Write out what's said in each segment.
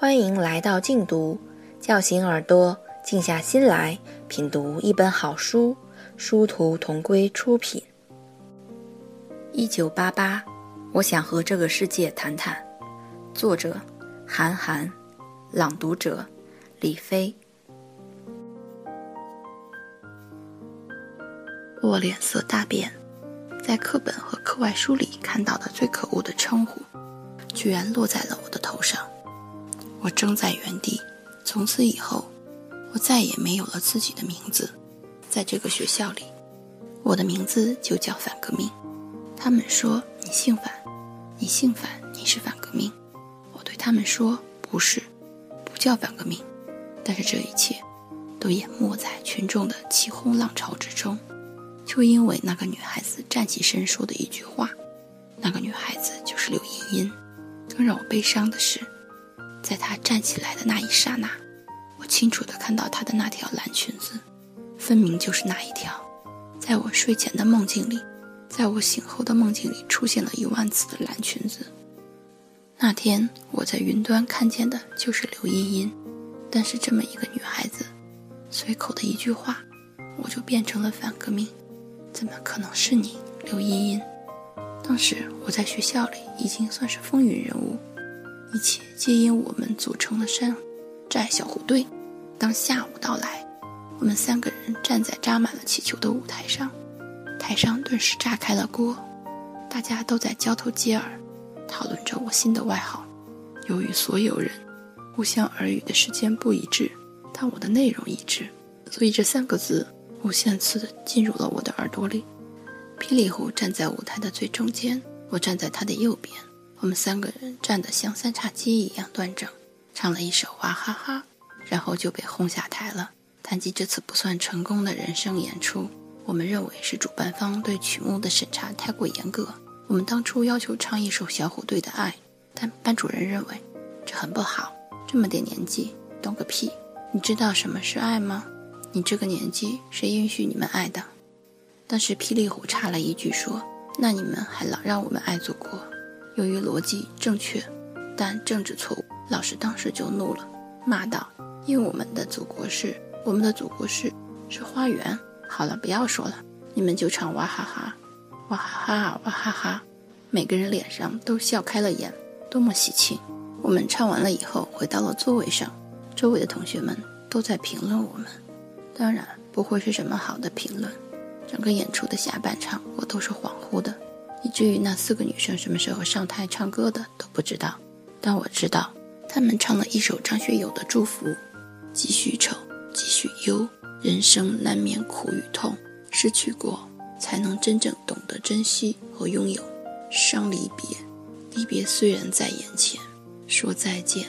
欢迎来到静读，叫醒耳朵，静下心来品读一本好书。殊途同归出品。一九八八，我想和这个世界谈谈。作者：韩寒，朗读者：李飞。我脸色大变，在课本和课外书里看到的最可恶的称呼，居然落在了我的头上。我怔在原地。从此以后，我再也没有了自己的名字。在这个学校里，我的名字就叫反革命。他们说你姓反，你姓反，你是反革命。我对他们说不是，不叫反革命。但是这一切都淹没在群众的起哄浪潮之中，就因为那个女孩子站起身说的一句话。那个女孩子就是刘茵茵。更让我悲伤的是。在她站起来的那一刹那，我清楚地看到她的那条蓝裙子，分明就是那一条，在我睡前的梦境里，在我醒后的梦境里出现了一万次的蓝裙子。那天我在云端看见的就是刘茵茵，但是这么一个女孩子，随口的一句话，我就变成了反革命，怎么可能是你，刘茵茵？当时我在学校里已经算是风云人物。一切皆因我们组成了山寨小虎队。当下午到来，我们三个人站在扎满了气球的舞台上，台上顿时炸开了锅，大家都在交头接耳，讨论着我新的外号。由于所有人互相耳语的时间不一致，但我的内容一致，所以这三个字无限次地进入了我的耳朵里。霹雳虎站在舞台的最中间，我站在他的右边。我们三个人站得像三叉戟一样端正，唱了一首娃哈哈，然后就被轰下台了。谈及这次不算成功的人生演出，我们认为是主办方对曲目的审查太过严格。我们当初要求唱一首小虎队的爱，但班主任认为这很不好。这么点年纪，懂个屁！你知道什么是爱吗？你这个年纪，谁允许你们爱的？但是霹雳虎插了一句说：“那你们还老让我们爱祖国。”由于逻辑正确，但政治错误，老师当时就怒了，骂道：“因为我们的祖国是我们的祖国是是花园。”好了，不要说了，你们就唱哇哈哈，哇哈哈，哇哈哈，每个人脸上都笑开了眼，多么喜庆！我们唱完了以后，回到了座位上，周围的同学们都在评论我们，当然不会是什么好的评论。整个演出的下半场，我都是恍惚的。以至于那四个女生什么时候上台唱歌的都不知道，但我知道，她们唱了一首张学友的《祝福》，继续愁，继续忧，人生难免苦与痛，失去过才能真正懂得珍惜和拥有。伤离别，离别虽然在眼前，说再见，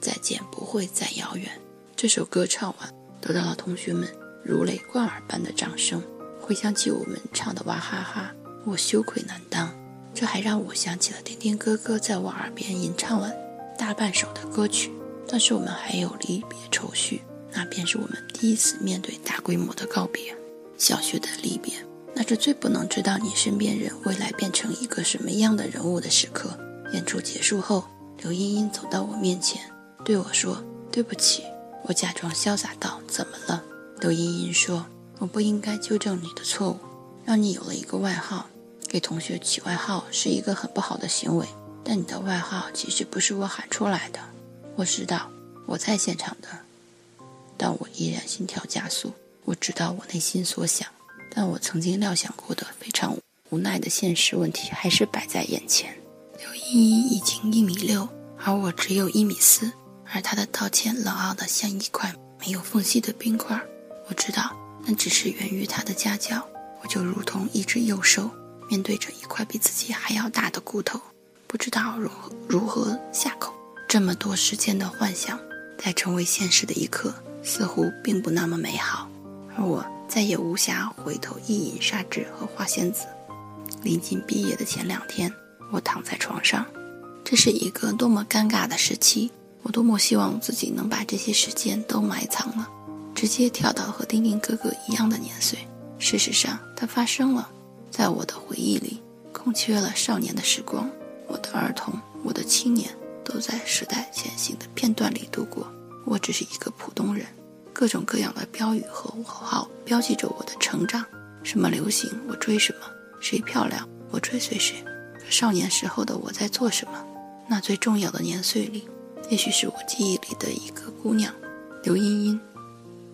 再见不会再遥远。这首歌唱完，得到了同学们如雷贯耳般的掌声。回想起我们唱的哇哈哈。我羞愧难当，这还让我想起了丁丁哥哥在我耳边吟唱了大半首的歌曲。但是我们还有离别愁绪，那便是我们第一次面对大规模的告别。小学的离别，那是最不能知道你身边人未来变成一个什么样的人物的时刻。演出结束后，刘茵茵走到我面前，对我说：“对不起。”我假装潇洒道：“怎么了？”刘茵茵说：“我不应该纠正你的错误，让你有了一个外号。”给同学起外号是一个很不好的行为，但你的外号其实不是我喊出来的。我知道我在现场的，但我依然心跳加速。我知道我内心所想，但我曾经料想过的非常无奈的现实问题还是摆在眼前。刘依依已经一米六，而我只有一米四，而她的道歉冷傲的像一块没有缝隙的冰块。我知道那只是源于她的家教，我就如同一只幼兽。面对着一块比自己还要大的骨头，不知道如何如何下口。这么多时间的幻想，在成为现实的一刻，似乎并不那么美好。而我再也无暇回头一饮砂纸和花仙子。临近毕业的前两天，我躺在床上，这是一个多么尴尬的时期。我多么希望自己能把这些时间都埋藏了，直接跳到和丁丁哥哥一样的年岁。事实上，它发生了。在我的回忆里，空缺了少年的时光，我的儿童，我的青年，都在时代前行的。片段里度过。我只是一个普通人，各种各样的标语和口号标记着我的成长。什么流行，我追什么；谁漂亮，我追随谁。少年时候的我在做什么？那最重要的年岁里，也许是我记忆里的一个姑娘，刘茵茵。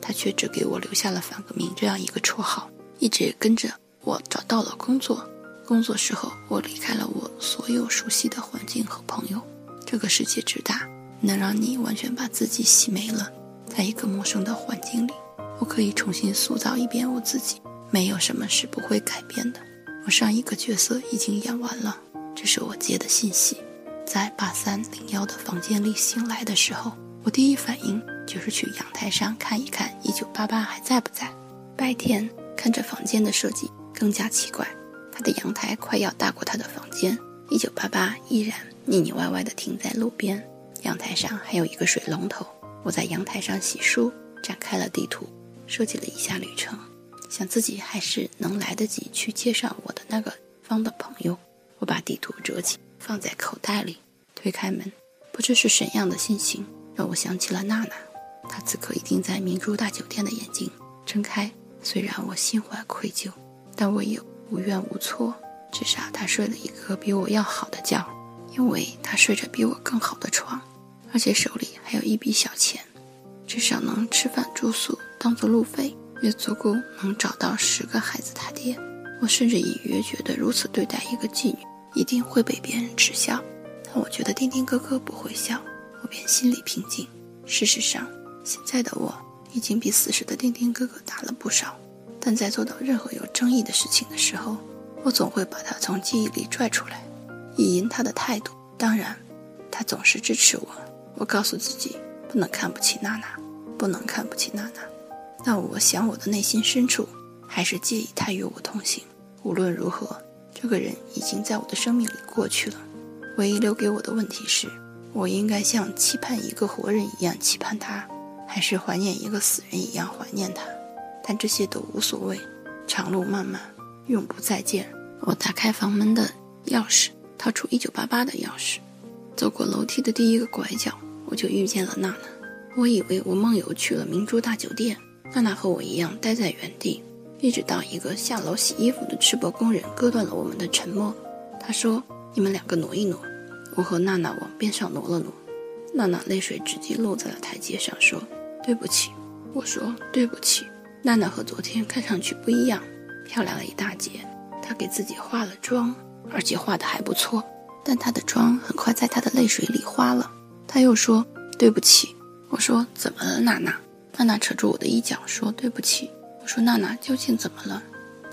她却只给我留下了反革命这样一个绰号，一直也跟着我找到了工作。工作时候，我离开了我所有熟悉的环境和朋友。这个世界之大，能让你完全把自己洗没了，在一个陌生的环境里，我可以重新塑造一遍我自己。没有什么是不会改变的。我上一个角色已经演完了，这是我接的信息。在八三零幺的房间里醒来的时候，我第一反应就是去阳台上看一看一九八八还在不在。白天看着房间的设计更加奇怪。他的阳台快要大过他的房间，一九八八依然腻腻歪歪地停在路边，阳台上还有一个水龙头。我在阳台上洗漱，展开了地图，设计了一下旅程，想自己还是能来得及去接上我的那个方的朋友。我把地图折起，放在口袋里，推开门，不知是怎样的心情，让我想起了娜娜。她此刻已经在明珠大酒店的眼睛睁开，虽然我心怀愧疚，但我也。无怨无措，至少他睡了一个比我要好的觉，因为他睡着比我更好的床，而且手里还有一笔小钱，至少能吃饭住宿，当做路费，也足够能找到十个孩子他爹。我甚至隐约觉得如此对待一个妓女，一定会被别人耻笑，但我觉得丁丁哥哥不会笑，我便心里平静。事实上，现在的我已经比死时的丁丁哥哥大了不少。但在做到任何有争议的事情的时候，我总会把他从记忆里拽出来，以赢他的态度。当然，他总是支持我。我告诉自己，不能看不起娜娜，不能看不起娜娜。但我想，我的内心深处还是介意他与我同行。无论如何，这个人已经在我的生命里过去了。唯一留给我的问题是：我应该像期盼一个活人一样期盼他，还是怀念一个死人一样怀念他？但这些都无所谓，长路漫漫，永不再见。我打开房门的钥匙，掏出一九八八的钥匙，走过楼梯的第一个拐角，我就遇见了娜娜。我以为我梦游去了明珠大酒店，娜娜和我一样待在原地，一直到一个下楼洗衣服的赤膊工人割断了我们的沉默。他说：“你们两个挪一挪。”我和娜娜往边上挪了挪，娜娜泪水直接落在了台阶上，说：“对不起。”我说：“对不起。”娜娜和昨天看上去不一样，漂亮了一大截。她给自己化了妆，而且化的还不错。但她的妆很快在她的泪水里花了。她又说：“对不起。”我说：“怎么了，娜娜？”娜娜扯住我的衣角说：“对不起。”我说：“娜娜究竟怎么了？”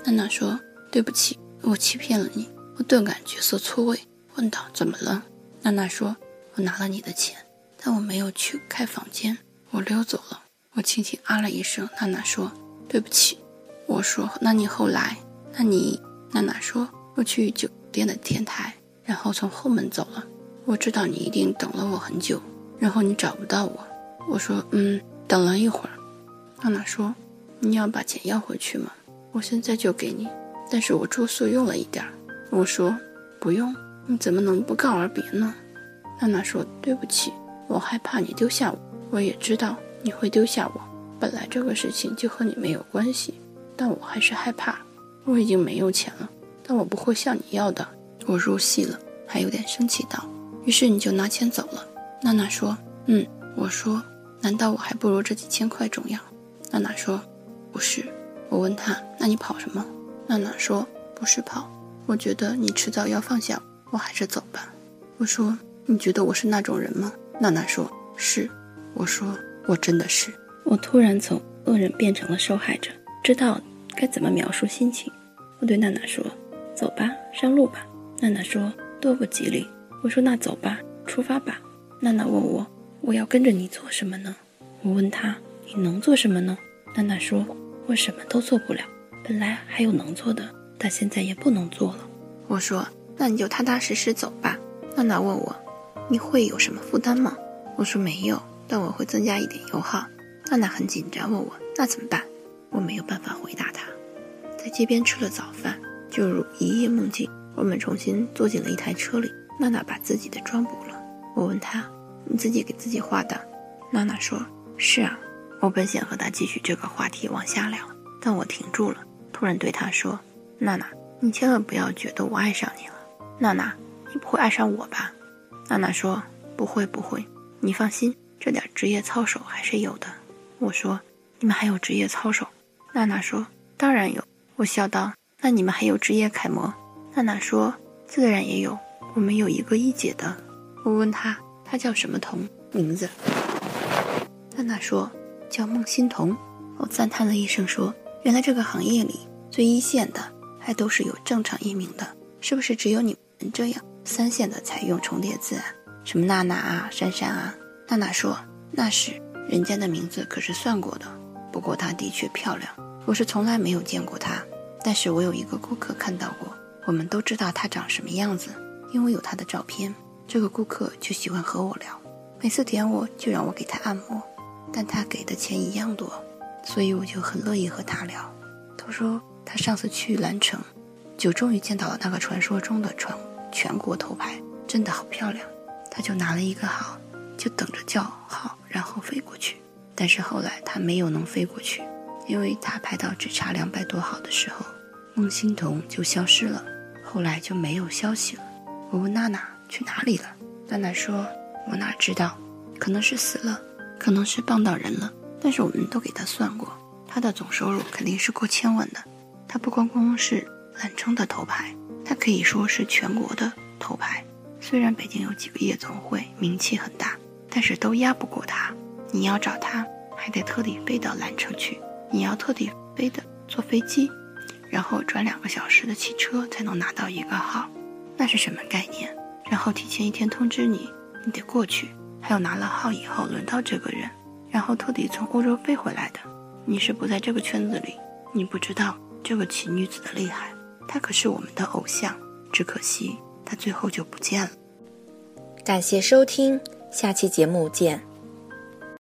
娜娜说：“对不起，我欺骗了你。”我顿感角色错位，问道：“怎么了？”娜娜说：“我拿了你的钱，但我没有去开房间，我溜走了。”我轻轻啊了一声，娜娜说：“对不起。”我说：“那你后来？那你？”娜娜说：“我去酒店的天台，然后从后门走了。我知道你一定等了我很久，然后你找不到我。”我说：“嗯，等了一会儿。”娜娜说：“你要把钱要回去吗？我现在就给你，但是我住宿用了一点儿。”我说：“不用，你怎么能不告而别呢？”娜娜说：“对不起，我害怕你丢下我。我也知道。”你会丢下我？本来这个事情就和你没有关系，但我还是害怕。我已经没有钱了，但我不会向你要的。我入戏了，还有点生气道。于是你就拿钱走了。娜娜说：“嗯。”我说：“难道我还不如这几千块重要？”娜娜说：“不是。”我问她：“那你跑什么？”娜娜说：“不是跑，我觉得你迟早要放下我，还是走吧。”我说：“你觉得我是那种人吗？”娜娜说：“是。”我说。我真的是，我突然从恶人变成了受害者，知道该怎么描述心情。我对娜娜说：“走吧，上路吧。”娜娜说：“多不吉利。”我说：“那走吧，出发吧。”娜娜问我：“我要跟着你做什么呢？”我问她：“你能做什么呢？”娜娜说：“我什么都做不了。本来还有能做的，但现在也不能做了。”我说：“那你就踏踏实实走吧。”娜娜问我：“你会有什么负担吗？”我说：“没有。”但我会增加一点油耗。娜娜很紧张，问我那怎么办？我没有办法回答她。在街边吃了早饭，就如一夜梦境。我们重新坐进了一台车里。娜娜把自己的妆补了。我问她：“你自己给自己画的。娜娜说：“是啊。”我本想和他继续这个话题往下聊，但我停住了，突然对他说：“娜娜，你千万不要觉得我爱上你了。”娜娜，你不会爱上我吧？娜娜说：“不会，不会，你放心，这点职业操守还是有的。”我说：“你们还有职业操守？”娜娜说：“当然有。”我笑道：“那你们还有职业楷模？”娜娜说：“自然也有，我们有一个一姐的。”我问她：“她叫什么童名字？”娜娜说。叫孟欣彤，我赞叹了一声，说：“原来这个行业里最一线的还都是有正常艺名的，是不是只有你们这样三线的才用重叠字啊？什么娜娜啊、珊珊啊？”娜娜说：“那是人家的名字可是算过的，不过她的确漂亮。我是从来没有见过她，但是我有一个顾客看到过。我们都知道她长什么样子，因为有她的照片。这个顾客就喜欢和我聊，每次点我就让我给他按摩。”但他给的钱一样多，所以我就很乐意和他聊。他说他上次去兰城，就终于见到了那个传说中的全全国头牌，真的好漂亮。他就拿了一个号，就等着叫号，然后飞过去。但是后来他没有能飞过去，因为他排到只差两百多号的时候，孟欣彤就消失了，后来就没有消息了。我问娜娜去哪里了，娜娜说：“我哪知道，可能是死了。”可能是傍到人了，但是我们都给他算过，他的总收入肯定是过千万的。他不光光是兰城的头牌，他可以说是全国的头牌。虽然北京有几个夜总会名气很大，但是都压不过他。你要找他，还得特地飞到兰城去，你要特地飞的坐飞机，然后转两个小时的汽车才能拿到一个号，那是什么概念？然后提前一天通知你，你得过去。还有拿了号以后轮到这个人，然后特地从欧洲飞回来的。你是不在这个圈子里，你不知道这个奇女子的厉害。她可是我们的偶像，只可惜她最后就不见了。感谢收听，下期节目见。